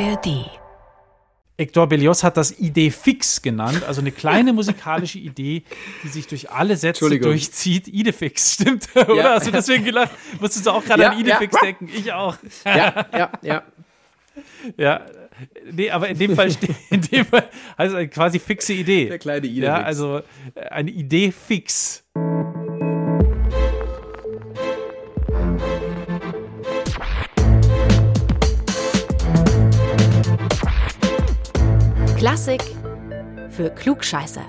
ARD. Hector Berlioz hat das Idee fix genannt, also eine kleine musikalische Idee, die sich durch alle Sätze durchzieht. Idefix, stimmt, oder? Ja. Hast du deswegen gelacht? Musstest du auch gerade ja, an Idefix ja. denken? Ich auch. Ja, ja, ja. Ja, nee, aber in dem Fall, in dem Fall also quasi fixe Idee. Der kleine Idefix. Ja, also äh, eine Idee fix. Klassik für Klugscheißer.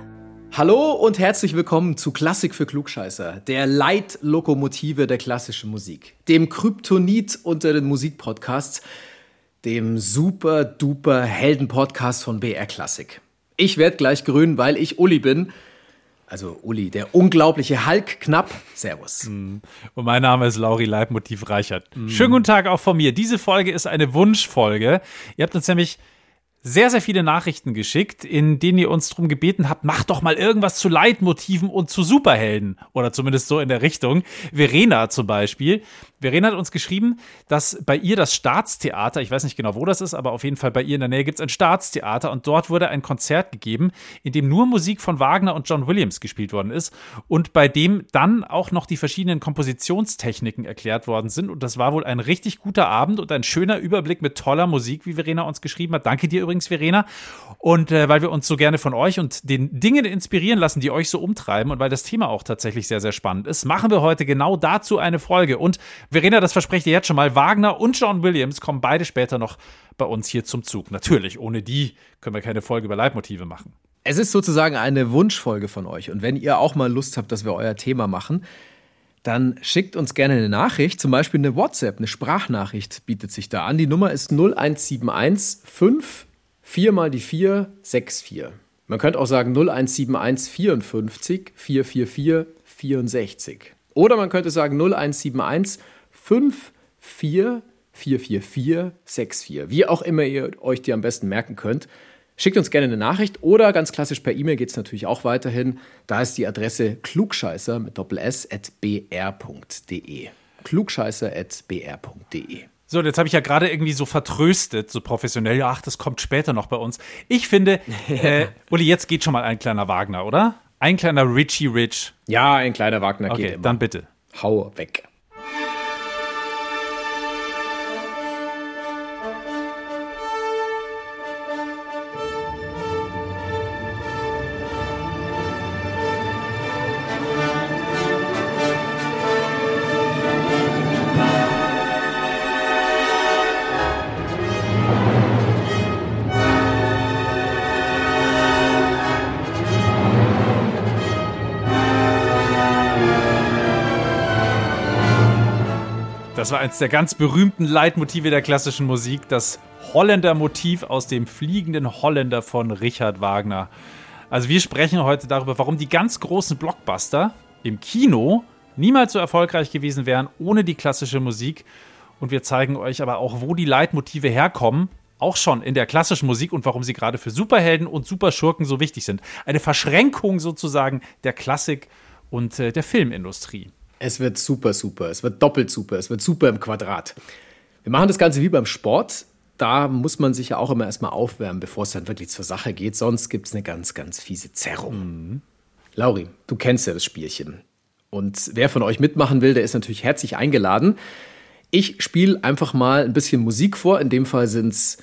Hallo und herzlich willkommen zu Klassik für Klugscheißer, der Leitlokomotive der klassischen Musik, dem Kryptonit unter den Musikpodcasts, dem super duper Helden-Podcast von BR Klassik. Ich werde gleich grün, weil ich Uli bin. Also Uli, der unglaubliche Hulk knapp. Servus. Mm. Und mein Name ist Lauri Leibmotiv Reichert. Mm. Schönen guten Tag auch von mir. Diese Folge ist eine Wunschfolge. Ihr habt uns nämlich sehr, sehr viele Nachrichten geschickt, in denen ihr uns darum gebeten habt, macht doch mal irgendwas zu Leitmotiven und zu Superhelden. Oder zumindest so in der Richtung. Verena zum Beispiel. Verena hat uns geschrieben, dass bei ihr das Staatstheater, ich weiß nicht genau, wo das ist, aber auf jeden Fall bei ihr in der Nähe gibt es ein Staatstheater und dort wurde ein Konzert gegeben, in dem nur Musik von Wagner und John Williams gespielt worden ist und bei dem dann auch noch die verschiedenen Kompositionstechniken erklärt worden sind. Und das war wohl ein richtig guter Abend und ein schöner Überblick mit toller Musik, wie Verena uns geschrieben hat. Danke dir übrigens, Verena. Und äh, weil wir uns so gerne von euch und den Dingen inspirieren lassen, die euch so umtreiben und weil das Thema auch tatsächlich sehr, sehr spannend ist, machen wir heute genau dazu eine Folge. Und Verena, das verspreche ich jetzt schon mal. Wagner und John Williams kommen beide später noch bei uns hier zum Zug. Natürlich, ohne die können wir keine Folge über Leitmotive machen. Es ist sozusagen eine Wunschfolge von euch. Und wenn ihr auch mal Lust habt, dass wir euer Thema machen, dann schickt uns gerne eine Nachricht, zum Beispiel eine WhatsApp, eine Sprachnachricht bietet sich da an. Die Nummer ist 0171 5 4 mal die 4 64. Man könnte auch sagen 0171 54 444 64. Oder man könnte sagen 0171 5444464. Wie auch immer ihr euch die am besten merken könnt. Schickt uns gerne eine Nachricht oder ganz klassisch per E-Mail geht es natürlich auch weiterhin. Da ist die Adresse klugscheißer mit doppel s at br.de. klugscheißer at br.de. So, jetzt habe ich ja gerade irgendwie so vertröstet, so professionell. Ach, das kommt später noch bei uns. Ich finde, äh, Uli, jetzt geht schon mal ein kleiner Wagner, oder? Ein kleiner Richie Rich. Ja, ein kleiner Wagner okay, geht immer. Dann bitte. Hau weg. Das war eines der ganz berühmten Leitmotive der klassischen Musik, das Holländer-Motiv aus dem Fliegenden Holländer von Richard Wagner. Also wir sprechen heute darüber, warum die ganz großen Blockbuster im Kino niemals so erfolgreich gewesen wären ohne die klassische Musik. Und wir zeigen euch aber auch, wo die Leitmotive herkommen, auch schon in der klassischen Musik und warum sie gerade für Superhelden und Superschurken so wichtig sind. Eine Verschränkung sozusagen der Klassik und äh, der Filmindustrie. Es wird super, super. Es wird doppelt super. Es wird super im Quadrat. Wir machen das Ganze wie beim Sport. Da muss man sich ja auch immer erstmal aufwärmen, bevor es dann wirklich zur Sache geht. Sonst gibt es eine ganz, ganz fiese Zerrung. Mhm. Lauri, du kennst ja das Spielchen. Und wer von euch mitmachen will, der ist natürlich herzlich eingeladen. Ich spiele einfach mal ein bisschen Musik vor. In dem Fall sind es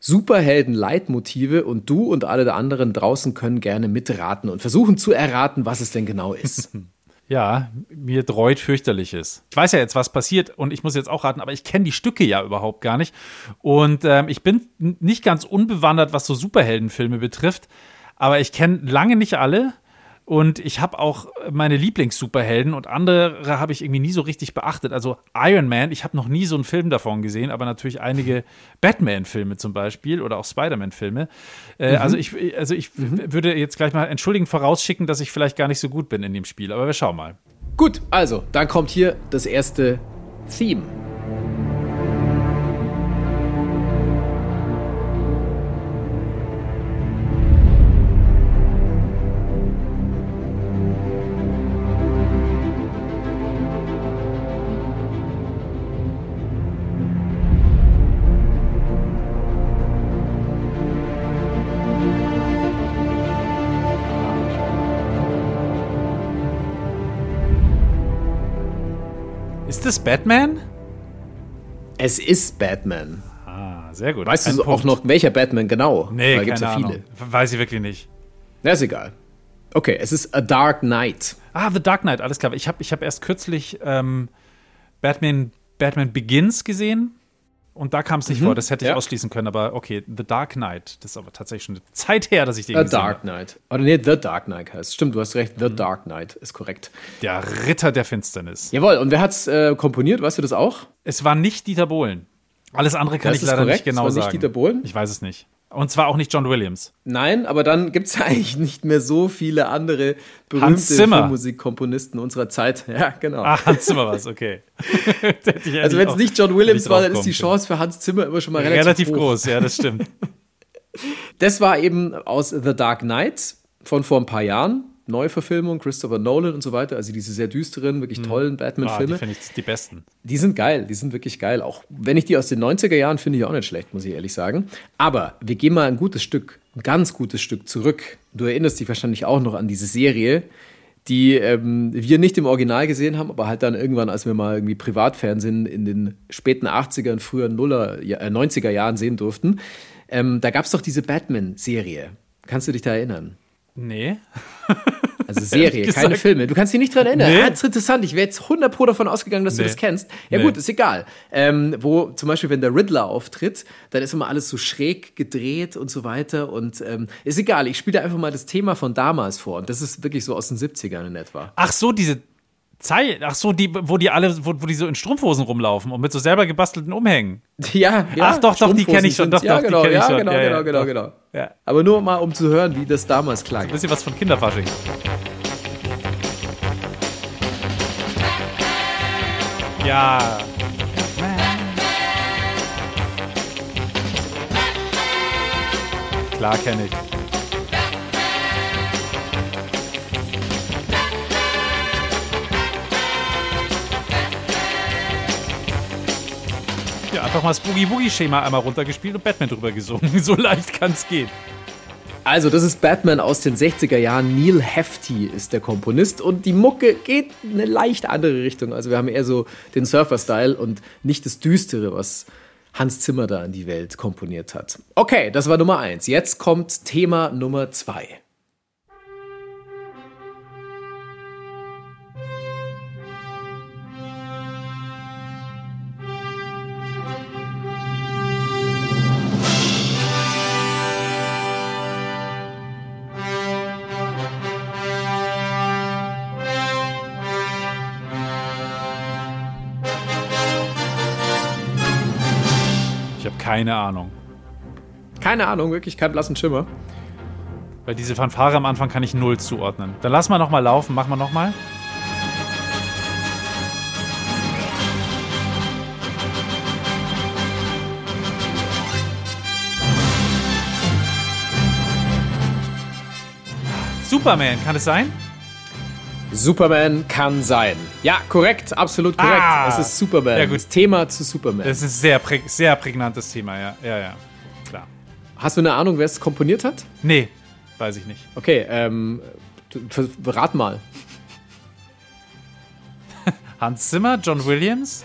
Superhelden-Leitmotive und du und alle der anderen draußen können gerne mitraten und versuchen zu erraten, was es denn genau ist. Ja, mir dreut fürchterliches. Ich weiß ja jetzt, was passiert und ich muss jetzt auch raten, aber ich kenne die Stücke ja überhaupt gar nicht. Und ähm, ich bin nicht ganz unbewandert, was so Superheldenfilme betrifft, aber ich kenne lange nicht alle. Und ich habe auch meine Lieblings-Superhelden und andere habe ich irgendwie nie so richtig beachtet. Also Iron Man, ich habe noch nie so einen Film davon gesehen, aber natürlich einige Batman-Filme zum Beispiel oder auch Spider-Man-Filme. Äh, mhm. Also ich, also ich mhm. würde jetzt gleich mal entschuldigen vorausschicken, dass ich vielleicht gar nicht so gut bin in dem Spiel, aber wir schauen mal. Gut, also dann kommt hier das erste Theme. Ist es Batman? Es ist Batman. Ah, sehr gut. Weißt du Ein auch Punkt. noch, welcher Batman genau? Nee, da gibt's keine ja viele. Ahnung. Weiß ich wirklich nicht. Na, ist egal. Okay, es ist A Dark Knight. Ah, The Dark Knight, alles klar. Ich habe ich hab erst kürzlich ähm, Batman, Batman Begins gesehen und da kam es nicht vor. Das hätte ich Mhm. ja. ausschließen können, aber okay, The Dark Knight. Das ist aber tatsächlich schon eine Zeit her, dass ich den A gesehen Dark. Knight. Oder nee, The Dark Knight heißt. Stimmt, du hast recht. Mhm. The Dark Knight ist korrekt. Der Ritter der Finsternis. Jawohl, und wer hat's äh, komponiert? Weißt du das auch? Es war nicht Dieter Bohlen. Alles andere kann Das ich leider korrekt, nicht genau es war nicht sagen. Dieter Bohlen? Ich weiß es nicht. Und zwar auch nicht John Williams. Nein, aber dann gibt es eigentlich nicht mehr so viele andere berühmte. Filmmusikkomponisten unserer Zeit. Ja, genau. Ah, Hans Zimmer war es, okay. also wenn es nicht John Williams war, dann ist die Chance Chance für Hans Zimmer immer schon mal relativ, relativ hoch. groß, ja, das stimmt. Das war eben aus The Dark Knight von vor ein paar Jahren. Neuverfilmung, Christopher Nolan und so weiter. Also diese sehr düsteren, wirklich tollen Ah, die Batman-Filme. finde ich die besten. Die sind geil, die sind wirklich geil. Auch wenn ich die aus den 90er Jahren finde ich auch nicht schlecht, muss ich ehrlich sagen. Aber wir gehen mal ein gutes Stück, ein ganz gutes Stück zurück. Du erinnerst dich wahrscheinlich auch noch an diese Serie, die ähm, wir nicht im Original gesehen haben, aber halt dann irgendwann, als wir mal irgendwie Privatfernsehen in den späten 80er und frühen Nuller, äh, 90er Jahren sehen durften. Ähm, da gab es doch diese Batman-Serie. Kannst du dich da erinnern? Nee. Also Serie, keine. Filme. Du kannst dich nicht dran erinnern. Nee. Ah, das ist interessant. Ich wäre jetzt 100 pro davon ausgegangen, dass Nee. du das kennst. Ja Nee. gut, ist egal. Ähm, wo zum Beispiel, wenn der Riddler auftritt, dann ist immer alles so schräg gedreht und so weiter. Und ähm, ist egal. Ich spiele einfach mal das Thema von damals vor. Und das ist wirklich so aus den 70ern in etwa. Ach so, diese Zeit, ach so, die, wo die alle, wo, wo die so in Strumpfhosen rumlaufen und mit so selber gebastelten Umhängen. Ja, ja. Ach, doch, doch, die kenn ich schon. Doch, ja, doch, die genau, kenn ich ja, schon. genau, Ja, genau, genau, genau. Ja. Aber nur mal, um zu hören, wie das damals klang. Bisschen was von Kinderfasching. Ja. Klar kenne ich. Einfach mal das Boogie-Boogie-Schema einmal runtergespielt und Batman drüber gesungen. So leicht kann's gehen. Also, das ist Batman aus den 60er Jahren. Neil Hefti ist der Komponist und die Mucke geht in eine leicht andere Richtung. Also, wir haben eher so den Surfer-Style und nicht das Düstere, was Hans Zimmer da in die Welt komponiert hat. Okay, das war Nummer eins. Jetzt kommt Thema Nummer zwei. Keine Ahnung. Keine Ahnung, wirklich kein blassen Schimmer. Weil diese Fanfare am Anfang kann ich null zuordnen. Dann lass mal nochmal laufen. Mach mal nochmal. Superman, kann es sein? Superman kann sein. Ja, korrekt, absolut korrekt. Ah. es ist Superman. Ja, gut. Das Thema zu Superman. Das ist ein sehr, präg sehr prägnantes Thema, ja. Ja, ja. Klar. Hast du eine Ahnung, wer es komponiert hat? Nee, weiß ich nicht. Okay, ähm, rat mal. Hans Zimmer, John Williams?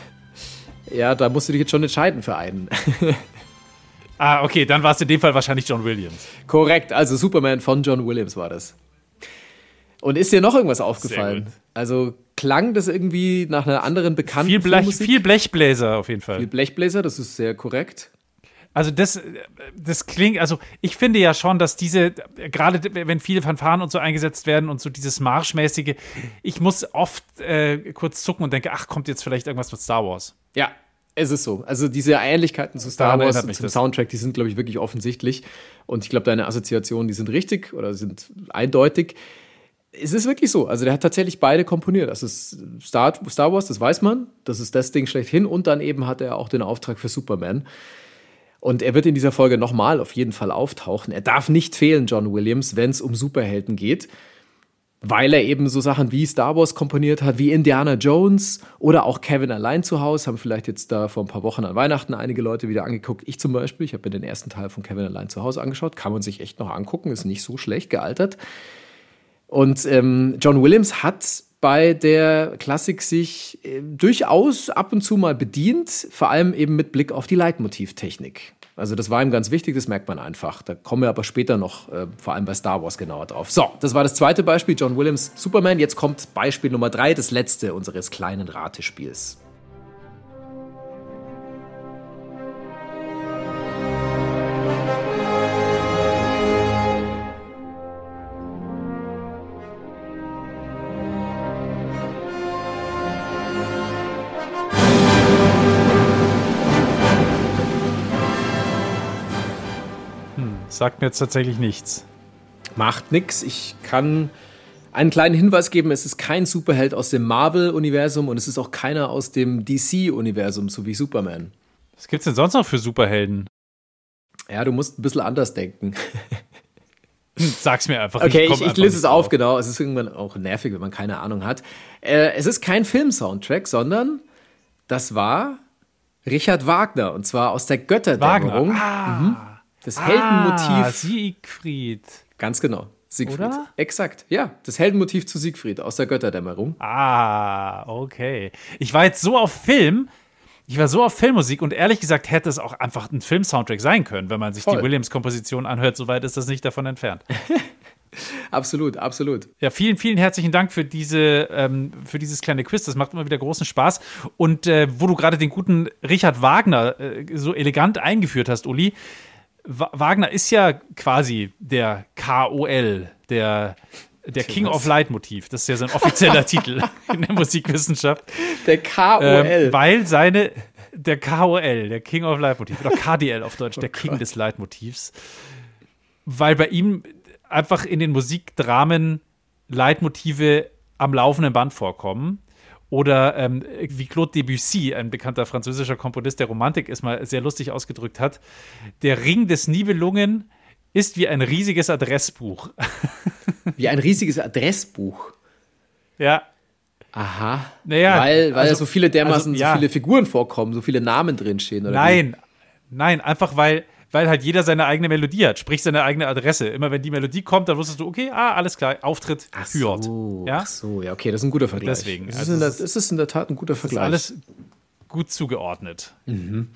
Ja, da musst du dich jetzt schon entscheiden für einen. Ah, okay, dann war es in dem Fall wahrscheinlich John Williams. Korrekt, also Superman von John Williams war das. Und ist dir noch irgendwas aufgefallen? Also klang das irgendwie nach einer anderen bekannten Viel, Blech, Filmmusik? viel Blechbläser auf jeden Fall. Viel Blechbläser, das ist sehr korrekt. Also das, das klingt, also ich finde ja schon, dass diese, gerade wenn viele Fanfaren und so eingesetzt werden und so dieses Marschmäßige, ich muss oft äh, kurz zucken und denke, ach, kommt jetzt vielleicht irgendwas mit Star Wars. Ja, es ist so. Also diese Ähnlichkeiten zu Star Daran Wars und zum das. Soundtrack, die sind, glaube ich, wirklich offensichtlich. Und ich glaube, deine Assoziationen, die sind richtig oder sind eindeutig. Es ist wirklich so. Also der hat tatsächlich beide komponiert. Das ist Star, Star Wars, das weiß man. Das ist das Ding schlechthin. Und dann eben hat er auch den Auftrag für Superman. Und er wird in dieser Folge nochmal auf jeden Fall auftauchen. Er darf nicht fehlen, John Williams, wenn es um Superhelden geht weil er eben so Sachen wie Star Wars komponiert hat, wie Indiana Jones oder auch Kevin allein zu Hause, haben vielleicht jetzt da vor ein paar Wochen an Weihnachten einige Leute wieder angeguckt. Ich zum Beispiel, ich habe mir den ersten Teil von Kevin allein zu Hause angeschaut, kann man sich echt noch angucken, ist nicht so schlecht gealtert. Und ähm, John Williams hat bei der Klassik sich äh, durchaus ab und zu mal bedient, vor allem eben mit Blick auf die Leitmotivtechnik. Also das war ihm ganz wichtig, das merkt man einfach. Da kommen wir aber später noch, äh, vor allem bei Star Wars, genauer drauf. So, das war das zweite Beispiel, John Williams Superman. Jetzt kommt Beispiel Nummer drei, das letzte unseres kleinen Ratespiels. Sagt mir jetzt tatsächlich nichts. Macht nichts. Ich kann einen kleinen Hinweis geben: Es ist kein Superheld aus dem Marvel-Universum und es ist auch keiner aus dem DC-Universum, so wie Superman. Was gibt's denn sonst noch für Superhelden? Ja, du musst ein bisschen anders denken. Sag's mir einfach. Okay, ich, ich, ich lese es auf, genau. Es ist irgendwann auch nervig, wenn man keine Ahnung hat. Äh, es ist kein Film-Soundtrack, sondern das war Richard Wagner und zwar aus der Götterdämmerung. Wagner. Ah. Mhm. Das Heldenmotiv. Ah, Siegfried. Ganz genau. Siegfried. Oder? Exakt. Ja, das Heldenmotiv zu Siegfried aus der Götterdämmerung. Ah, okay. Ich war jetzt so auf Film. Ich war so auf Filmmusik und ehrlich gesagt hätte es auch einfach ein Film-Soundtrack sein können, wenn man sich Voll. die Williams-Komposition anhört. Soweit ist das nicht davon entfernt. absolut, absolut. Ja, vielen, vielen herzlichen Dank für, diese, ähm, für dieses kleine Quiz. Das macht immer wieder großen Spaß. Und äh, wo du gerade den guten Richard Wagner äh, so elegant eingeführt hast, Uli, Wagner ist ja quasi der KOL, der, der King of Leitmotiv. Das ist ja sein offizieller Titel in der Musikwissenschaft. Der KOL. Ähm, weil seine, der KOL, der King of Leitmotiv, oder KDL auf Deutsch, oh der King Gott. des Leitmotivs. Weil bei ihm einfach in den Musikdramen Leitmotive am laufenden Band vorkommen. Oder ähm, wie Claude Debussy, ein bekannter französischer Komponist der Romantik, es mal sehr lustig ausgedrückt hat: Der Ring des Nibelungen ist wie ein riesiges Adressbuch. Wie ein riesiges Adressbuch. Ja. Aha. Naja, weil weil also, so viele dermaßen also, ja. so viele Figuren vorkommen, so viele Namen drinstehen, oder? Nein, wie? nein, einfach weil weil halt jeder seine eigene Melodie hat, sprich seine eigene Adresse. Immer wenn die Melodie kommt, dann wusstest du, okay, ah, alles klar, Auftritt ach so, Ja? Ach so, ja, okay, das ist ein guter Vergleich. Deswegen. Das also ist, in der, ist es in der Tat ein guter Vergleich. alles gut zugeordnet. Mhm.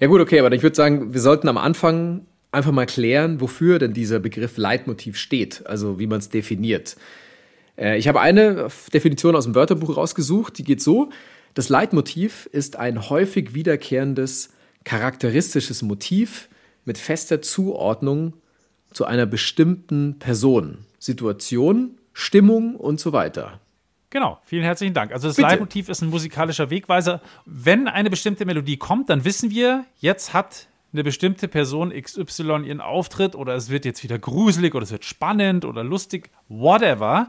Ja, gut, okay, aber ich würde sagen, wir sollten am Anfang einfach mal klären, wofür denn dieser Begriff Leitmotiv steht, also wie man es definiert. Äh, ich habe eine Definition aus dem Wörterbuch rausgesucht, die geht so: Das Leitmotiv ist ein häufig wiederkehrendes, charakteristisches Motiv, mit fester Zuordnung zu einer bestimmten Person, Situation, Stimmung und so weiter. Genau, vielen herzlichen Dank. Also das Bitte. Leitmotiv ist ein musikalischer Wegweiser. Wenn eine bestimmte Melodie kommt, dann wissen wir, jetzt hat eine bestimmte Person XY ihren Auftritt oder es wird jetzt wieder gruselig oder es wird spannend oder lustig, whatever.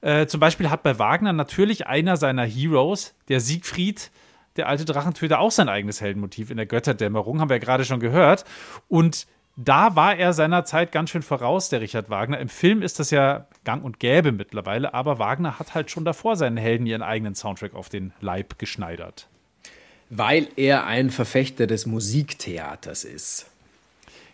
Äh, zum Beispiel hat bei Wagner natürlich einer seiner Heroes, der Siegfried, der alte Drachentöter auch sein eigenes Heldenmotiv in der Götterdämmerung, haben wir ja gerade schon gehört. Und da war er seiner Zeit ganz schön voraus, der Richard Wagner. Im Film ist das ja gang und gäbe mittlerweile, aber Wagner hat halt schon davor seinen Helden ihren eigenen Soundtrack auf den Leib geschneidert. Weil er ein Verfechter des Musiktheaters ist.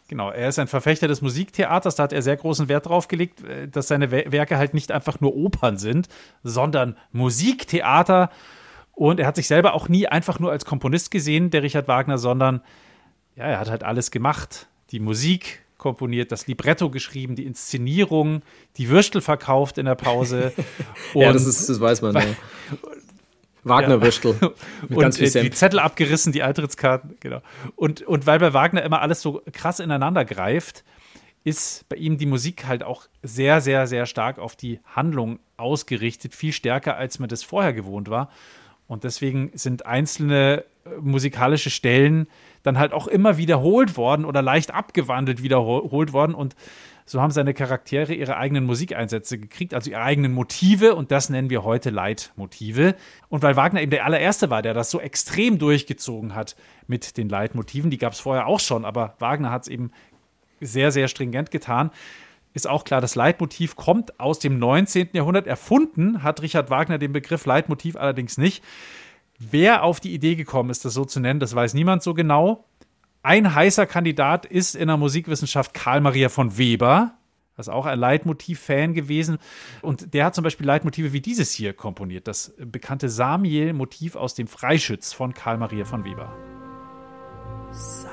Genau, er ist ein Verfechter des Musiktheaters, da hat er sehr großen Wert drauf gelegt, äh, dass seine Werke halt nicht einfach nur Opern sind, sondern Musiktheater. Und er hat sich selber auch nie einfach nur als Komponist gesehen, der Richard Wagner, sondern ja, er hat halt alles gemacht. Die Musik komponiert, das Libretto geschrieben, die Inszenierung, die Würstel verkauft in der Pause. ja, das, ist, das weiß man. Ja. Wagner-Würstel. und ganz viel die Zettel abgerissen, die Eintrittskarten, genau. Und, und weil bei Wagner immer alles so krass ineinander greift, ist bei ihm die Musik halt auch sehr, sehr, sehr stark auf die Handlung ausgerichtet, viel stärker, als man das vorher gewohnt war. Und deswegen sind einzelne äh, musikalische Stellen dann halt auch immer wiederholt worden oder leicht abgewandelt wiederholt worden. Und so haben seine Charaktere ihre eigenen Musikeinsätze gekriegt, also ihre eigenen Motive. Und das nennen wir heute Leitmotive. Und weil Wagner eben der allererste war, der das so extrem durchgezogen hat mit den Leitmotiven, die gab es vorher auch schon, aber Wagner hat es eben sehr, sehr stringent getan ist auch klar, das Leitmotiv kommt aus dem 19. Jahrhundert. Erfunden hat Richard Wagner den Begriff Leitmotiv allerdings nicht. Wer auf die Idee gekommen ist, das so zu nennen, das weiß niemand so genau. Ein heißer Kandidat ist in der Musikwissenschaft Karl Maria von Weber. Das ist auch ein Leitmotiv-Fan gewesen. Und der hat zum Beispiel Leitmotive wie dieses hier komponiert. Das bekannte Samiel-Motiv aus dem Freischütz von Karl Maria von Weber. Samiel,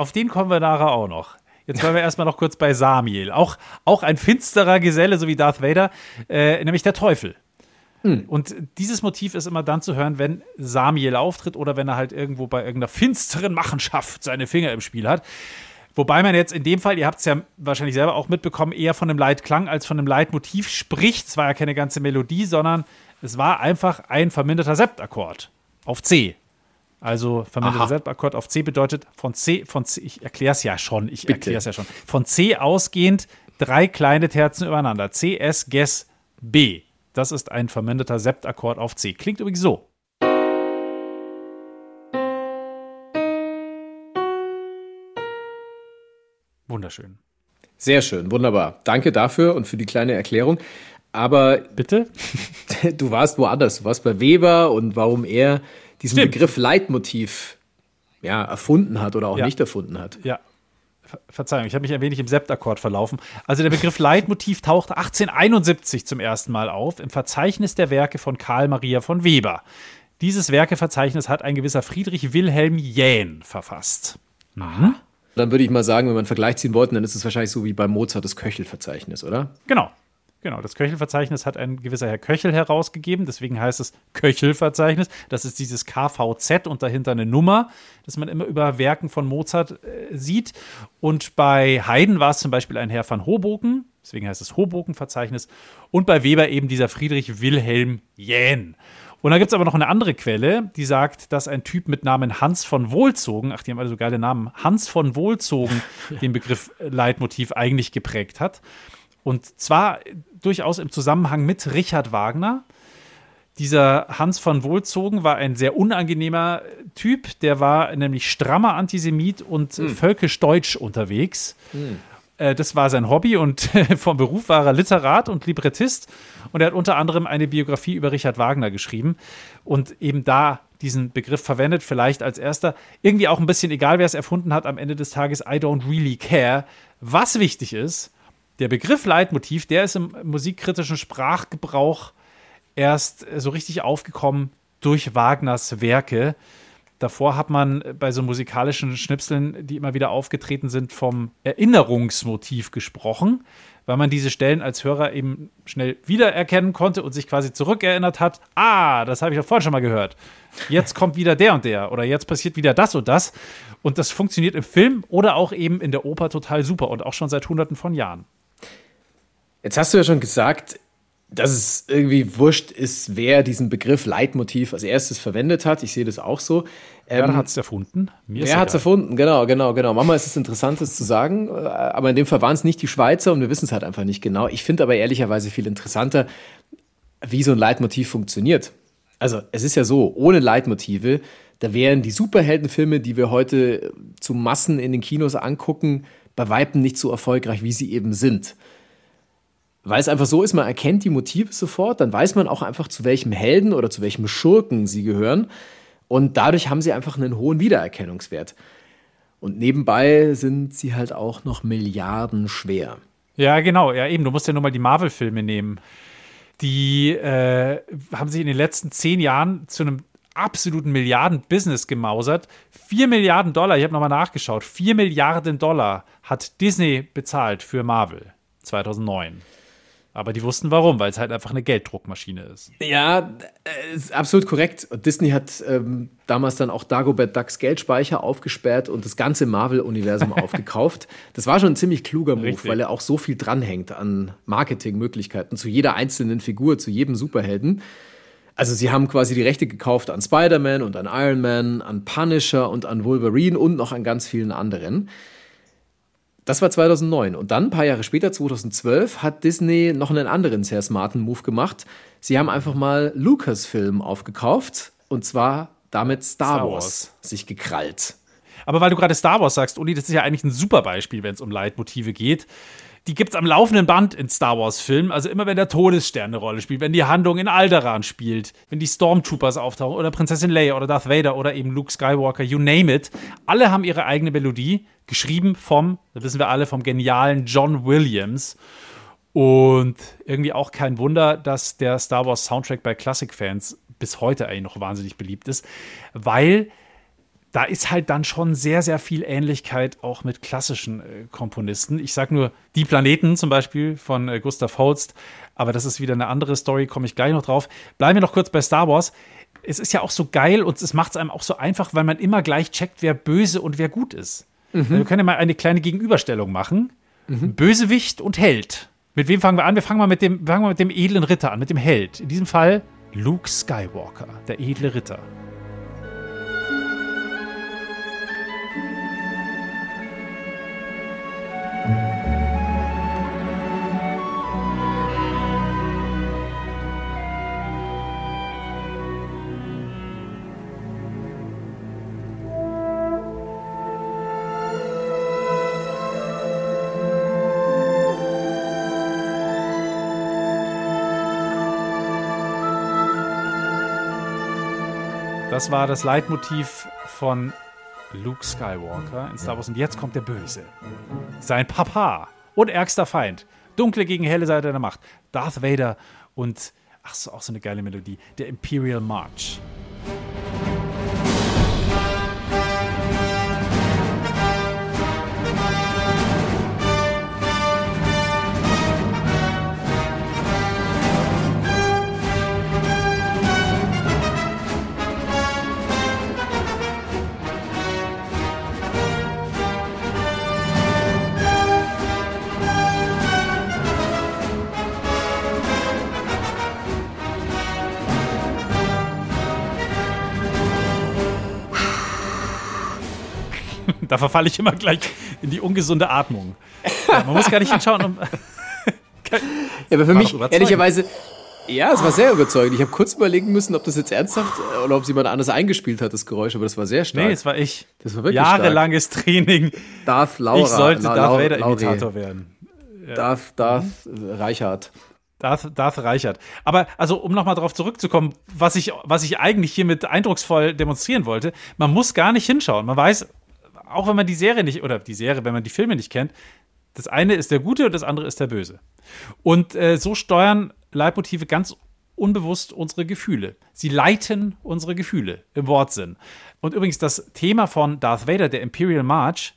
Auf den kommen wir nachher auch noch. Jetzt wollen wir erstmal noch kurz bei Samiel. Auch, auch ein finsterer Geselle, so wie Darth Vader, äh, nämlich der Teufel. Hm. Und dieses Motiv ist immer dann zu hören, wenn Samiel auftritt oder wenn er halt irgendwo bei irgendeiner finsteren Machenschaft seine Finger im Spiel hat. Wobei man jetzt in dem Fall, ihr habt es ja wahrscheinlich selber auch mitbekommen, eher von einem Leitklang als von einem Leitmotiv spricht. Es war ja keine ganze Melodie, sondern es war einfach ein verminderter Septakkord auf C. Also verminderter Septakkord auf C bedeutet von C, von C, ich erkläre es ja schon, ich erkläre es ja schon. Von C ausgehend drei kleine Terzen übereinander. C, S, Ges, B. Das ist ein verminderter Septakkord auf C. Klingt übrigens so. Wunderschön. Sehr schön, wunderbar. Danke dafür und für die kleine Erklärung. Aber bitte? Du warst woanders. Du warst bei Weber und warum er diesen Stimmt. Begriff Leitmotiv ja, erfunden hat oder auch ja. nicht erfunden hat. Ja. Verzeihung, ich habe mich ein wenig im Septakkord verlaufen. Also der Begriff Leitmotiv tauchte 1871 zum ersten Mal auf im Verzeichnis der Werke von Karl Maria von Weber. Dieses Werkeverzeichnis hat ein gewisser Friedrich Wilhelm Jähn verfasst. Mhm. Dann würde ich mal sagen, wenn man einen Vergleich ziehen wollte, dann ist es wahrscheinlich so wie bei Mozart das Köchelverzeichnis, oder? Genau, Genau, das Köchelverzeichnis hat ein gewisser Herr Köchel herausgegeben, deswegen heißt es Köchelverzeichnis. Das ist dieses KVZ und dahinter eine Nummer, das man immer über Werken von Mozart äh, sieht. Und bei Haydn war es zum Beispiel ein Herr van Hoboken, deswegen heißt es Hoboken-Verzeichnis. Und bei Weber eben dieser Friedrich Wilhelm Jähn. Und da gibt es aber noch eine andere Quelle, die sagt, dass ein Typ mit Namen Hans von Wohlzogen, ach, die haben alle so geile Namen, Hans von Wohlzogen den Begriff Leitmotiv eigentlich geprägt hat. Und zwar durchaus im Zusammenhang mit Richard Wagner. Dieser Hans von Wohlzogen war ein sehr unangenehmer Typ. Der war nämlich strammer Antisemit und hm. völkisch-deutsch unterwegs. Hm. Äh, das war sein Hobby und vom Beruf war er Literat und Librettist. Und er hat unter anderem eine Biografie über Richard Wagner geschrieben und eben da diesen Begriff verwendet, vielleicht als erster. Irgendwie auch ein bisschen egal, wer es erfunden hat, am Ende des Tages, I don't really care. Was wichtig ist, der Begriff Leitmotiv, der ist im musikkritischen Sprachgebrauch erst so richtig aufgekommen durch Wagners Werke. Davor hat man bei so musikalischen Schnipseln, die immer wieder aufgetreten sind, vom Erinnerungsmotiv gesprochen, weil man diese Stellen als Hörer eben schnell wiedererkennen konnte und sich quasi zurückerinnert hat. Ah, das habe ich doch vorhin schon mal gehört. Jetzt kommt wieder der und der oder jetzt passiert wieder das und das. Und das funktioniert im Film oder auch eben in der Oper total super und auch schon seit Hunderten von Jahren. Jetzt hast du ja schon gesagt, dass es irgendwie wurscht ist, wer diesen Begriff Leitmotiv als erstes verwendet hat. Ich sehe das auch so. Ähm, wer hat es erfunden? Mir wer hat es erfunden? Genau, genau, genau. Manchmal ist es interessant, das zu sagen, äh, aber in dem Fall waren es nicht die Schweizer und wir wissen es halt einfach nicht genau. Ich finde aber ehrlicherweise viel interessanter, wie so ein Leitmotiv funktioniert. Also es ist ja so, ohne Leitmotive, da wären die Superheldenfilme, die wir heute zu Massen in den Kinos angucken, bei Weitem nicht so erfolgreich, wie sie eben sind weil es einfach so ist, man erkennt die Motive sofort, dann weiß man auch einfach, zu welchem Helden oder zu welchem Schurken sie gehören. Und dadurch haben sie einfach einen hohen Wiedererkennungswert. Und nebenbei sind sie halt auch noch Milliarden schwer. Ja, genau. Ja, eben. Du musst ja nur mal die Marvel-Filme nehmen. Die äh, haben sich in den letzten zehn Jahren zu einem absoluten Milliarden-Business gemausert. Vier Milliarden Dollar, ich habe nochmal nachgeschaut, vier Milliarden Dollar hat Disney bezahlt für Marvel 2009. Aber die wussten warum, weil es halt einfach eine Gelddruckmaschine ist. Ja, äh, ist absolut korrekt. Disney hat ähm, damals dann auch Dagobert Ducks Geldspeicher aufgesperrt und das ganze Marvel-Universum aufgekauft. Das war schon ein ziemlich kluger Move, Richtig. weil er auch so viel dranhängt an Marketingmöglichkeiten zu jeder einzelnen Figur, zu jedem Superhelden. Also sie haben quasi die Rechte gekauft an Spider-Man und an Iron Man, an Punisher und an Wolverine und noch an ganz vielen anderen. Das war 2009. Und dann, ein paar Jahre später, 2012, hat Disney noch einen anderen sehr smarten Move gemacht. Sie haben einfach mal Lucasfilm aufgekauft und zwar damit Star, Star Wars, Wars sich gekrallt. Aber weil du gerade Star Wars sagst, Uli, das ist ja eigentlich ein super Beispiel, wenn es um Leitmotive geht. Die gibt es am laufenden Band in Star Wars-Filmen. Also immer, wenn der Todesstern eine Rolle spielt, wenn die Handlung in Alderaan spielt, wenn die Stormtroopers auftauchen oder Prinzessin Leia oder Darth Vader oder eben Luke Skywalker, you name it. Alle haben ihre eigene Melodie, geschrieben vom, das wissen wir alle, vom genialen John Williams. Und irgendwie auch kein Wunder, dass der Star Wars Soundtrack bei Classic-Fans bis heute eigentlich noch wahnsinnig beliebt ist, weil da ist halt dann schon sehr, sehr viel Ähnlichkeit auch mit klassischen äh, Komponisten. Ich sage nur Die Planeten zum Beispiel von äh, Gustav Holst, aber das ist wieder eine andere Story, komme ich gleich noch drauf. Bleiben wir noch kurz bei Star Wars. Es ist ja auch so geil und es macht es einem auch so einfach, weil man immer gleich checkt, wer böse und wer gut ist. Mhm. Wir können ja mal eine kleine Gegenüberstellung machen. Mhm. Bösewicht und Held. Mit wem fangen wir an? Wir fangen mal mit dem, fangen mal mit dem edlen Ritter an, mit dem Held. In diesem Fall Luke Skywalker, der edle Ritter. Das war das Leitmotiv von Luke Skywalker in Star Wars. Und jetzt kommt der Böse. Sein Papa und ärgster Feind. Dunkle gegen helle Seite der Macht. Darth Vader und, ach so, auch so eine geile Melodie. Der Imperial March. Da verfalle ich immer gleich in die ungesunde Atmung. Ja, man muss gar nicht hinschauen. Um ja, aber für mich, ehrlicherweise, ja, es war sehr überzeugend. Ich habe kurz überlegen müssen, ob das jetzt ernsthaft äh, oder ob es jemand anders eingespielt hat, das Geräusch, aber das war sehr stark. Nee, es war ich. Das war wirklich Jahrelanges stark. Training. Darth Laura. Ich sollte La Darth Vader-Imitator werden. Ja. Darth, Darth mhm. Reichert. Darth, Darth Reichert. Aber also, um nochmal darauf zurückzukommen, was ich, was ich eigentlich hiermit eindrucksvoll demonstrieren wollte, man muss gar nicht hinschauen. Man weiß, auch wenn man die Serie nicht, oder die Serie, wenn man die Filme nicht kennt, das eine ist der Gute und das andere ist der Böse. Und äh, so steuern Leitmotive ganz unbewusst unsere Gefühle. Sie leiten unsere Gefühle im Wortsinn. Und übrigens das Thema von Darth Vader, der Imperial March,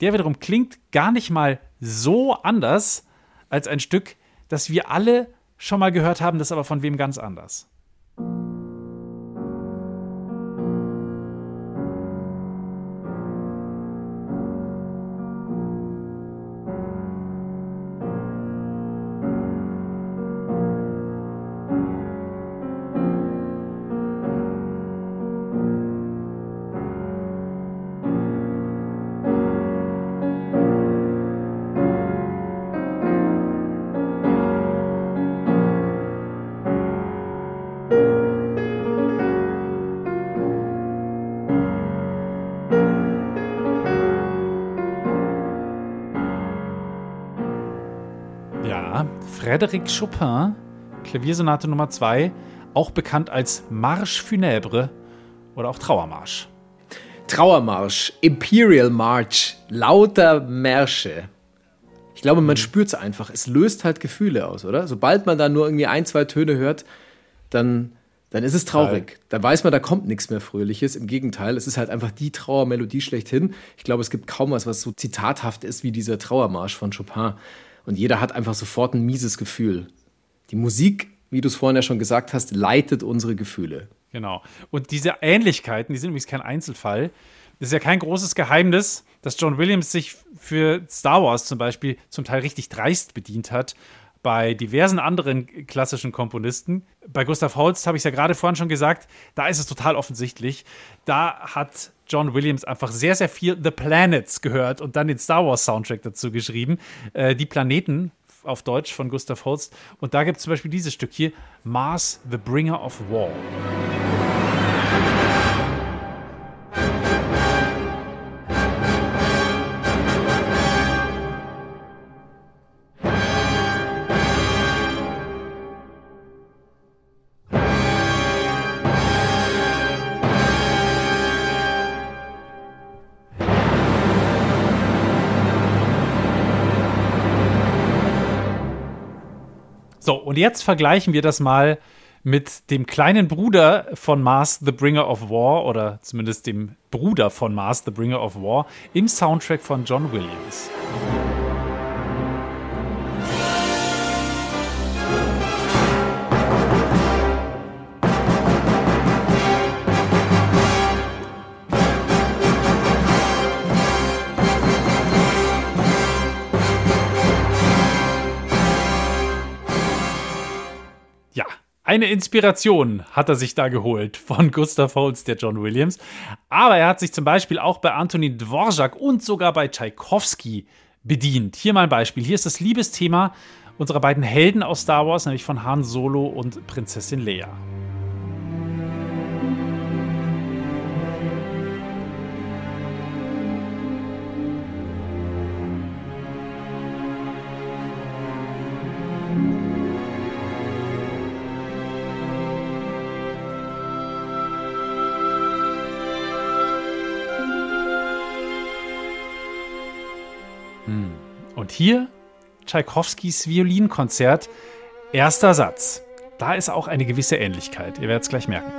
der wiederum klingt gar nicht mal so anders als ein Stück, das wir alle schon mal gehört haben, das aber von wem ganz anders. Frédéric Chopin, Klaviersonate Nummer 2, auch bekannt als Marche funèbre oder auch Trauermarsch. Trauermarsch, Imperial March, lauter Märsche. Ich glaube, man mhm. spürt es einfach. Es löst halt Gefühle aus, oder? Sobald man da nur irgendwie ein, zwei Töne hört, dann, dann ist es traurig. Da weiß man, da kommt nichts mehr Fröhliches. Im Gegenteil, es ist halt einfach die Trauermelodie schlechthin. Ich glaube, es gibt kaum was, was so zitathaft ist wie dieser Trauermarsch von Chopin. Und jeder hat einfach sofort ein mieses Gefühl. Die Musik, wie du es vorhin ja schon gesagt hast, leitet unsere Gefühle. Genau. Und diese Ähnlichkeiten, die sind übrigens kein Einzelfall. Das ist ja kein großes Geheimnis, dass John Williams sich für Star Wars zum Beispiel zum Teil richtig dreist bedient hat. Bei diversen anderen klassischen Komponisten. Bei Gustav Holst habe ich es ja gerade vorhin schon gesagt, da ist es total offensichtlich. Da hat John Williams einfach sehr, sehr viel The Planets gehört und dann den Star Wars Soundtrack dazu geschrieben. Äh, die Planeten auf Deutsch von Gustav Holst. Und da gibt es zum Beispiel dieses Stück hier, Mars, The Bringer of War. Und jetzt vergleichen wir das mal mit dem kleinen Bruder von Mars the Bringer of War oder zumindest dem Bruder von Mars the Bringer of War im Soundtrack von John Williams. Eine Inspiration hat er sich da geholt von Gustav Holst, der John Williams. Aber er hat sich zum Beispiel auch bei Antonin Dvorak und sogar bei Tchaikovsky bedient. Hier mal ein Beispiel. Hier ist das Liebesthema unserer beiden Helden aus Star Wars, nämlich von Han Solo und Prinzessin Leia. Und hier Tschaikowskis Violinkonzert, erster Satz. Da ist auch eine gewisse Ähnlichkeit. Ihr werdet es gleich merken.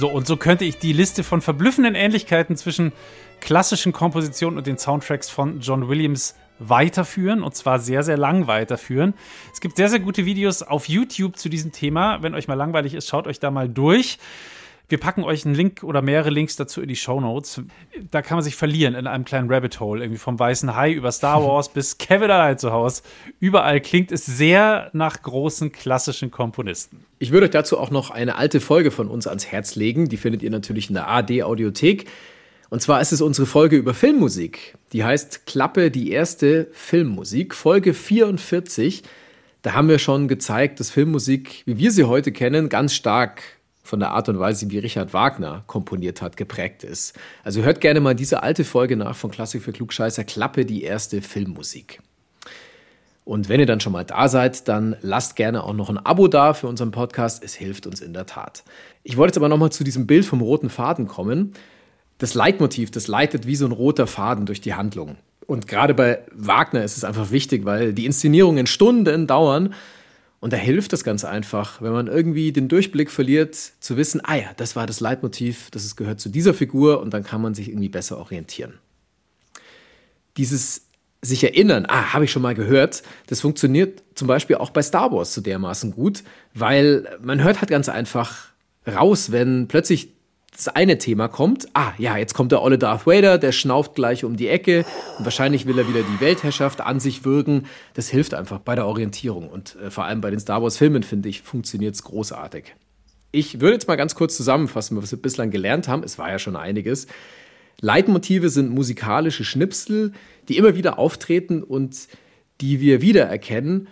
So, und so könnte ich die Liste von verblüffenden Ähnlichkeiten zwischen klassischen Kompositionen und den Soundtracks von John Williams weiterführen und zwar sehr, sehr lang weiterführen. Es gibt sehr, sehr gute Videos auf YouTube zu diesem Thema. Wenn euch mal langweilig ist, schaut euch da mal durch. Wir packen euch einen Link oder mehrere Links dazu in die Show Notes. Da kann man sich verlieren in einem kleinen Rabbit Hole, irgendwie vom Weißen Hai über Star Wars bis Kevin allein zu Hause. Überall klingt es sehr nach großen klassischen Komponisten. Ich würde euch dazu auch noch eine alte Folge von uns ans Herz legen. Die findet ihr natürlich in der AD Audiothek. Und zwar ist es unsere Folge über Filmmusik. Die heißt Klappe die erste Filmmusik, Folge 44. Da haben wir schon gezeigt, dass Filmmusik, wie wir sie heute kennen, ganz stark von der Art und Weise, wie Richard Wagner komponiert hat, geprägt ist. Also hört gerne mal diese alte Folge nach von Klassik für Klugscheißer, Klappe die erste Filmmusik. Und wenn ihr dann schon mal da seid, dann lasst gerne auch noch ein Abo da für unseren Podcast. Es hilft uns in der Tat. Ich wollte jetzt aber nochmal zu diesem Bild vom roten Faden kommen. Das Leitmotiv, das leitet wie so ein roter Faden durch die Handlung. Und gerade bei Wagner ist es einfach wichtig, weil die Inszenierungen Stunden dauern und da hilft es ganz einfach, wenn man irgendwie den Durchblick verliert, zu wissen, ah ja, das war das Leitmotiv, das gehört zu dieser Figur und dann kann man sich irgendwie besser orientieren. Dieses sich erinnern, ah, habe ich schon mal gehört, das funktioniert zum Beispiel auch bei Star Wars so dermaßen gut, weil man hört halt ganz einfach raus, wenn plötzlich das eine Thema kommt, ah ja, jetzt kommt der olle Darth Vader, der schnauft gleich um die Ecke und wahrscheinlich will er wieder die Weltherrschaft an sich wirken. Das hilft einfach bei der Orientierung und äh, vor allem bei den Star Wars Filmen, finde ich, funktioniert es großartig. Ich würde jetzt mal ganz kurz zusammenfassen, was wir bislang gelernt haben. Es war ja schon einiges. Leitmotive sind musikalische Schnipsel, die immer wieder auftreten und die wir wiedererkennen,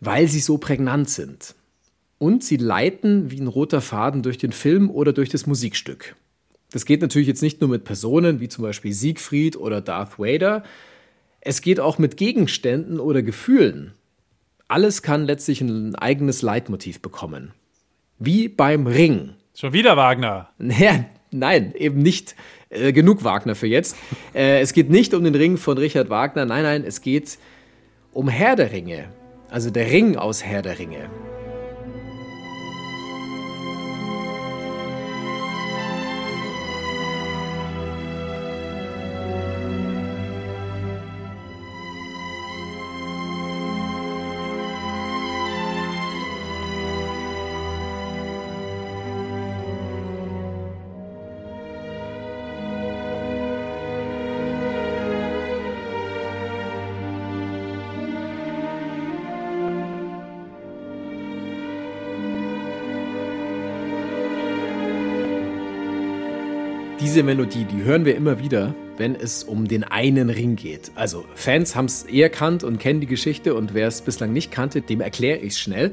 weil sie so prägnant sind und sie leiten wie ein roter Faden durch den Film oder durch das Musikstück. Das geht natürlich jetzt nicht nur mit Personen wie zum Beispiel Siegfried oder Darth Vader, es geht auch mit Gegenständen oder Gefühlen. Alles kann letztlich ein eigenes Leitmotiv bekommen. Wie beim Ring. Schon wieder Wagner. Ja, nein, eben nicht. Äh, genug Wagner für jetzt. Äh, es geht nicht um den Ring von Richard Wagner. Nein, nein, es geht um Herr der Ringe. Also der Ring aus Herr der Ringe. Diese Melodie, die hören wir immer wieder, wenn es um den einen Ring geht. Also Fans haben es eher kannt und kennen die Geschichte und wer es bislang nicht kannte, dem erkläre ich es schnell.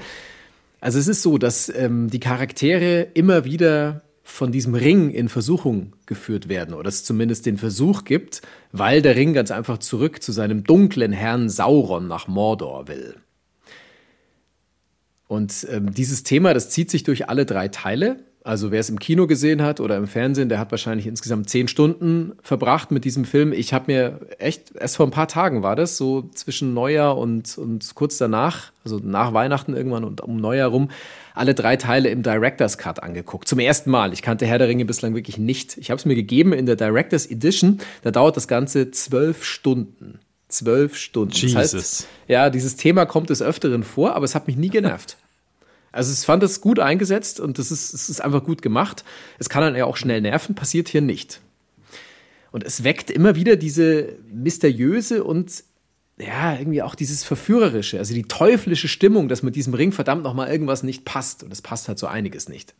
Also es ist so, dass ähm, die Charaktere immer wieder von diesem Ring in Versuchung geführt werden oder es zumindest den Versuch gibt, weil der Ring ganz einfach zurück zu seinem dunklen Herrn Sauron nach Mordor will. Und ähm, dieses Thema, das zieht sich durch alle drei Teile. Also wer es im Kino gesehen hat oder im Fernsehen, der hat wahrscheinlich insgesamt zehn Stunden verbracht mit diesem Film. Ich habe mir echt, erst vor ein paar Tagen war das, so zwischen Neujahr und, und kurz danach, also nach Weihnachten irgendwann und um Neujahr rum, alle drei Teile im Director's Cut angeguckt. Zum ersten Mal. Ich kannte Herr der Ringe bislang wirklich nicht. Ich habe es mir gegeben in der Director's Edition. Da dauert das Ganze zwölf Stunden. Zwölf Stunden. Jesus. Das heißt, ja, dieses Thema kommt des Öfteren vor, aber es hat mich nie genervt. Also ich fand es gut eingesetzt und es ist, es ist einfach gut gemacht. Es kann dann ja auch schnell nerven, passiert hier nicht. Und es weckt immer wieder diese mysteriöse und ja, irgendwie auch dieses Verführerische, also die teuflische Stimmung, dass mit diesem Ring verdammt nochmal irgendwas nicht passt. Und es passt halt so einiges nicht.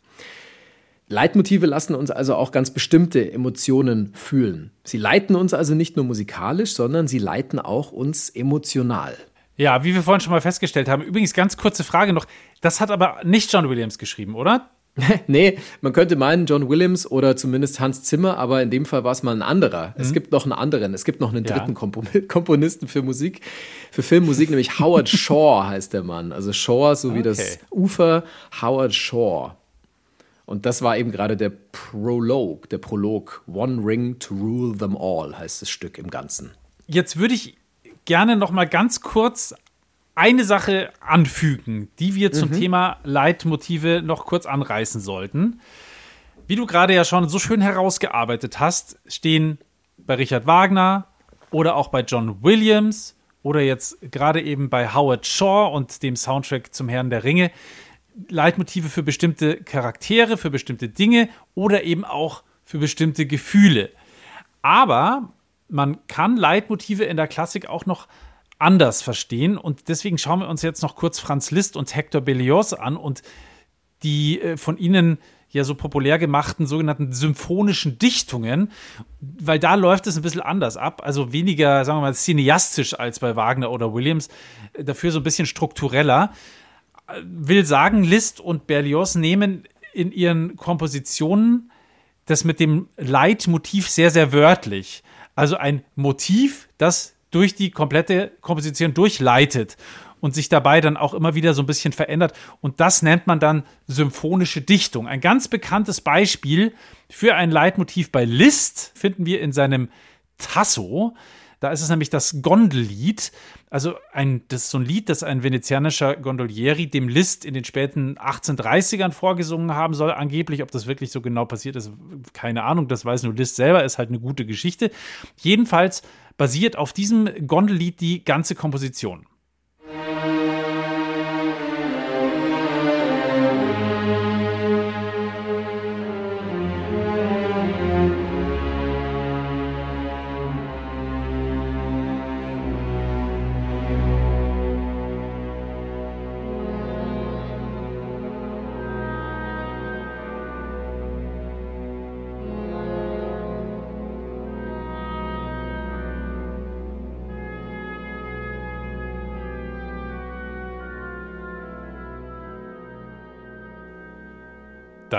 Leitmotive lassen uns also auch ganz bestimmte Emotionen fühlen. Sie leiten uns also nicht nur musikalisch, sondern sie leiten auch uns emotional. Ja, wie wir vorhin schon mal festgestellt haben. Übrigens, ganz kurze Frage noch. Das hat aber nicht John Williams geschrieben, oder? nee, man könnte meinen John Williams oder zumindest Hans Zimmer, aber in dem Fall war es mal ein anderer. Mhm. Es gibt noch einen anderen, es gibt noch einen dritten ja. Komponisten für Musik, für Filmmusik, nämlich Howard Shaw heißt der Mann. Also Shaw, so wie okay. das Ufer, Howard Shaw. Und das war eben gerade der Prolog, der Prolog. One Ring to Rule Them All heißt das Stück im Ganzen. Jetzt würde ich gerne noch mal ganz kurz eine Sache anfügen, die wir zum mhm. Thema Leitmotive noch kurz anreißen sollten. Wie du gerade ja schon so schön herausgearbeitet hast, stehen bei Richard Wagner oder auch bei John Williams oder jetzt gerade eben bei Howard Shaw und dem Soundtrack zum Herrn der Ringe Leitmotive für bestimmte Charaktere, für bestimmte Dinge oder eben auch für bestimmte Gefühle. Aber man kann Leitmotive in der Klassik auch noch anders verstehen. Und deswegen schauen wir uns jetzt noch kurz Franz Liszt und Hector Berlioz an und die äh, von ihnen ja so populär gemachten sogenannten symphonischen Dichtungen, weil da läuft es ein bisschen anders ab, also weniger, sagen wir mal, cineastisch als bei Wagner oder Williams, dafür so ein bisschen struktureller. Will sagen, Liszt und Berlioz nehmen in ihren Kompositionen das mit dem Leitmotiv sehr, sehr wörtlich. Also ein Motiv, das durch die komplette Komposition durchleitet und sich dabei dann auch immer wieder so ein bisschen verändert. Und das nennt man dann symphonische Dichtung. Ein ganz bekanntes Beispiel für ein Leitmotiv bei Liszt finden wir in seinem Tasso. Da ist es nämlich das Gondellied. Also ein, das ist so ein Lied, das ein venezianischer Gondolieri dem Liszt in den späten 1830ern vorgesungen haben soll. Angeblich, ob das wirklich so genau passiert ist, keine Ahnung. Das weiß nur Liszt selber, ist halt eine gute Geschichte. Jedenfalls basiert auf diesem Gondellied die ganze Komposition.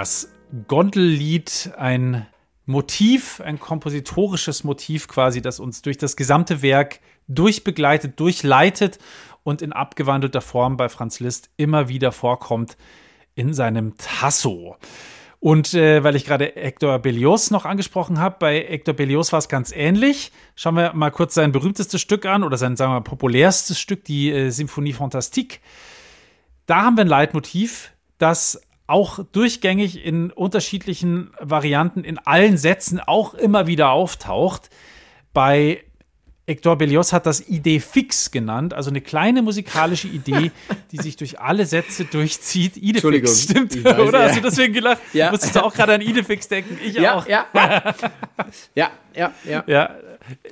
Das Gondellied ein Motiv, ein kompositorisches Motiv quasi, das uns durch das gesamte Werk durchbegleitet, durchleitet und in abgewandelter Form bei Franz Liszt immer wieder vorkommt in seinem Tasso. Und äh, weil ich gerade Hector Berlioz noch angesprochen habe, bei Hector Berlioz war es ganz ähnlich. Schauen wir mal kurz sein berühmtestes Stück an oder sein, sagen wir mal, populärstes Stück, die äh, Symphonie Fantastique. Da haben wir ein Leitmotiv, das auch durchgängig in unterschiedlichen Varianten in allen Sätzen auch immer wieder auftaucht. Bei Hector Berlioz hat das Idee fix genannt, also eine kleine musikalische Idee, die sich durch alle Sätze durchzieht. Idefix, stimmt, weiß, oder? Ja. Hast du deswegen gelacht? Ja. Musstest du auch gerade an Idefix denken? Ich ja, auch. Ja, ja, ja, ja. ja.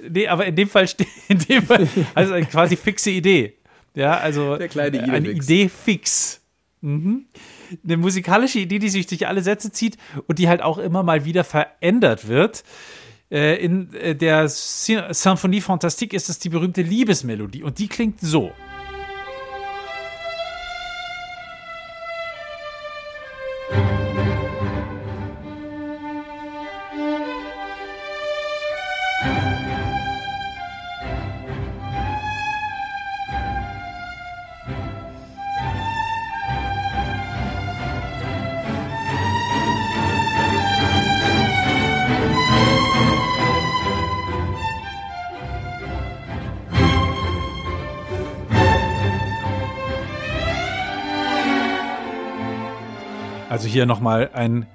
Nee, aber in dem Fall steht, in dem Fall, also eine quasi fixe Idee. Ja, also eine Idee fix. Eine musikalische Idee, die sich durch alle Sätze zieht und die halt auch immer mal wieder verändert wird. Äh, in äh, der Sy- Symphonie Fantastique ist es die berühmte Liebesmelodie und die klingt so. Also hier nochmal ein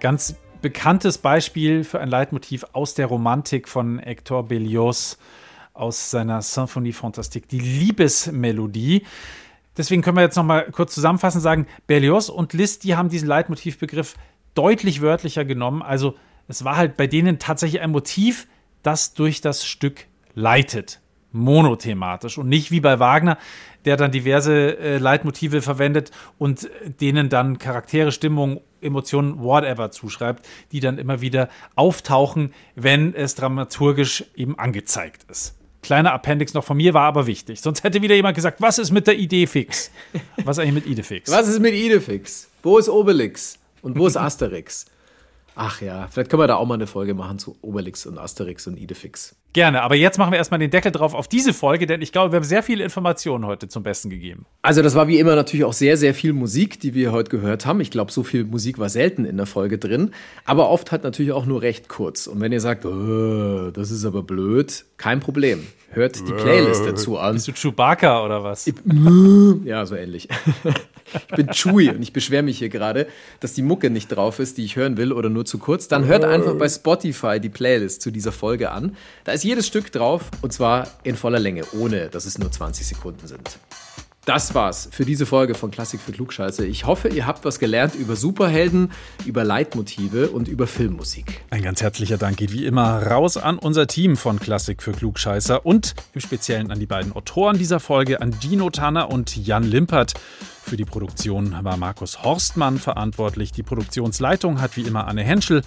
ganz bekanntes Beispiel für ein Leitmotiv aus der Romantik von Hector Berlioz aus seiner Symphonie Fantastique, die Liebesmelodie. Deswegen können wir jetzt nochmal kurz zusammenfassen sagen, Berlioz und Liszt, die haben diesen Leitmotivbegriff deutlich wörtlicher genommen. Also es war halt bei denen tatsächlich ein Motiv, das durch das Stück leitet. Monothematisch und nicht wie bei Wagner, der dann diverse äh, Leitmotive verwendet und denen dann Charaktere, Stimmung, Emotionen, whatever zuschreibt, die dann immer wieder auftauchen, wenn es dramaturgisch eben angezeigt ist. Kleiner Appendix noch von mir, war aber wichtig. Sonst hätte wieder jemand gesagt, was ist mit der Idee fix? Was eigentlich mit Idefix? Was ist mit Idefix? Wo ist Obelix? Und wo ist Asterix? Ach ja, vielleicht können wir da auch mal eine Folge machen zu Obelix und Asterix und Idefix. Gerne, aber jetzt machen wir erstmal den Deckel drauf auf diese Folge, denn ich glaube, wir haben sehr viele Informationen heute zum Besten gegeben. Also das war wie immer natürlich auch sehr, sehr viel Musik, die wir heute gehört haben. Ich glaube, so viel Musik war selten in der Folge drin, aber oft halt natürlich auch nur recht kurz. Und wenn ihr sagt, "Äh, das ist aber blöd, kein Problem. Hört die Playlist dazu an. Bist du Chewbacca oder was? Ja, so ähnlich. Ich bin Chewy und ich beschwere mich hier gerade, dass die Mucke nicht drauf ist, die ich hören will oder nur zu kurz. Dann hört einfach bei Spotify die Playlist zu dieser Folge an. Da ist jedes Stück drauf und zwar in voller Länge, ohne dass es nur 20 Sekunden sind. Das war's für diese Folge von Klassik für Klugscheiße. Ich hoffe, ihr habt was gelernt über Superhelden, über Leitmotive und über Filmmusik. Ein ganz herzlicher Dank geht wie immer raus an unser Team von Klassik für Klugscheißer und im Speziellen an die beiden Autoren dieser Folge, an Dino Tanner und Jan Limpert. Für die Produktion war Markus Horstmann verantwortlich. Die Produktionsleitung hat wie immer Anne Henschel.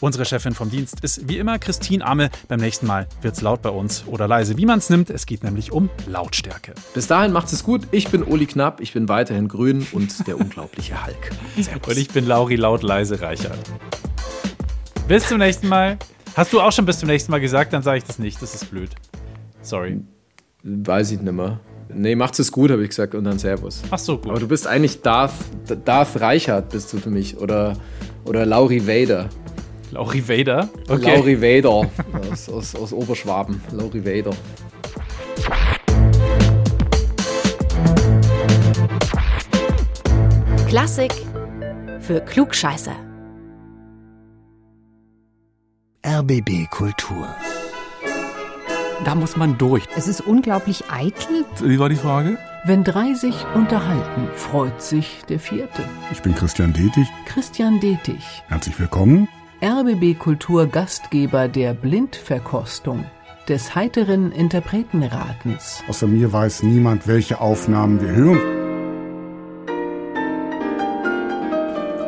Unsere Chefin vom Dienst ist wie immer Christine Amme. Beim nächsten Mal wird's laut bei uns oder leise, wie man es nimmt. Es geht nämlich um Lautstärke. Bis dahin macht's es gut. Ich bin Uli Knapp, ich bin weiterhin grün und der unglaubliche Hulk. Und ich bin Lauri Laut leise Reichert. Bis zum nächsten Mal. Hast du auch schon bis zum nächsten Mal gesagt? Dann sage ich das nicht. Das ist blöd. Sorry. Weiß ich nicht mehr. Nee, macht's es gut, habe ich gesagt, und dann Servus. Ach so, gut. Aber du bist eigentlich Darth, Darth Reichert, bist du für mich. Oder, oder Lauri Vader. Lauri Vader. Okay. Lauri Vader aus, aus, aus Oberschwaben. Lauri Vader. Klassik für Klugscheißer. RBB Kultur. Da muss man durch. Es ist unglaublich eitel. Wie war die Frage? Wenn drei sich unterhalten, freut sich der vierte. Ich bin Christian Detig. Christian Detig, Herzlich willkommen. RBB Kultur Gastgeber der Blindverkostung, des heiteren Interpretenratens. Außer mir weiß niemand, welche Aufnahmen wir hören.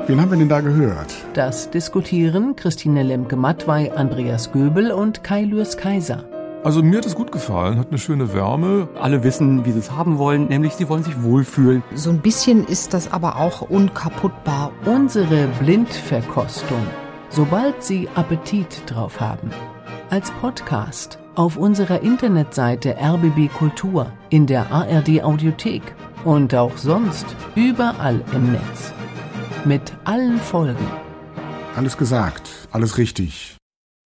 Wen haben wir denn da gehört? Das diskutieren Christine Lemke-Mattwey, Andreas Göbel und Kai Lürs Kaiser. Also mir hat es gut gefallen, hat eine schöne Wärme. Alle wissen, wie sie es haben wollen, nämlich sie wollen sich wohlfühlen. So ein bisschen ist das aber auch unkaputtbar. Unsere Blindverkostung, sobald Sie Appetit drauf haben. Als Podcast auf unserer Internetseite RBB Kultur, in der ARD Audiothek und auch sonst überall im Netz. Mit allen Folgen. Alles gesagt, alles richtig.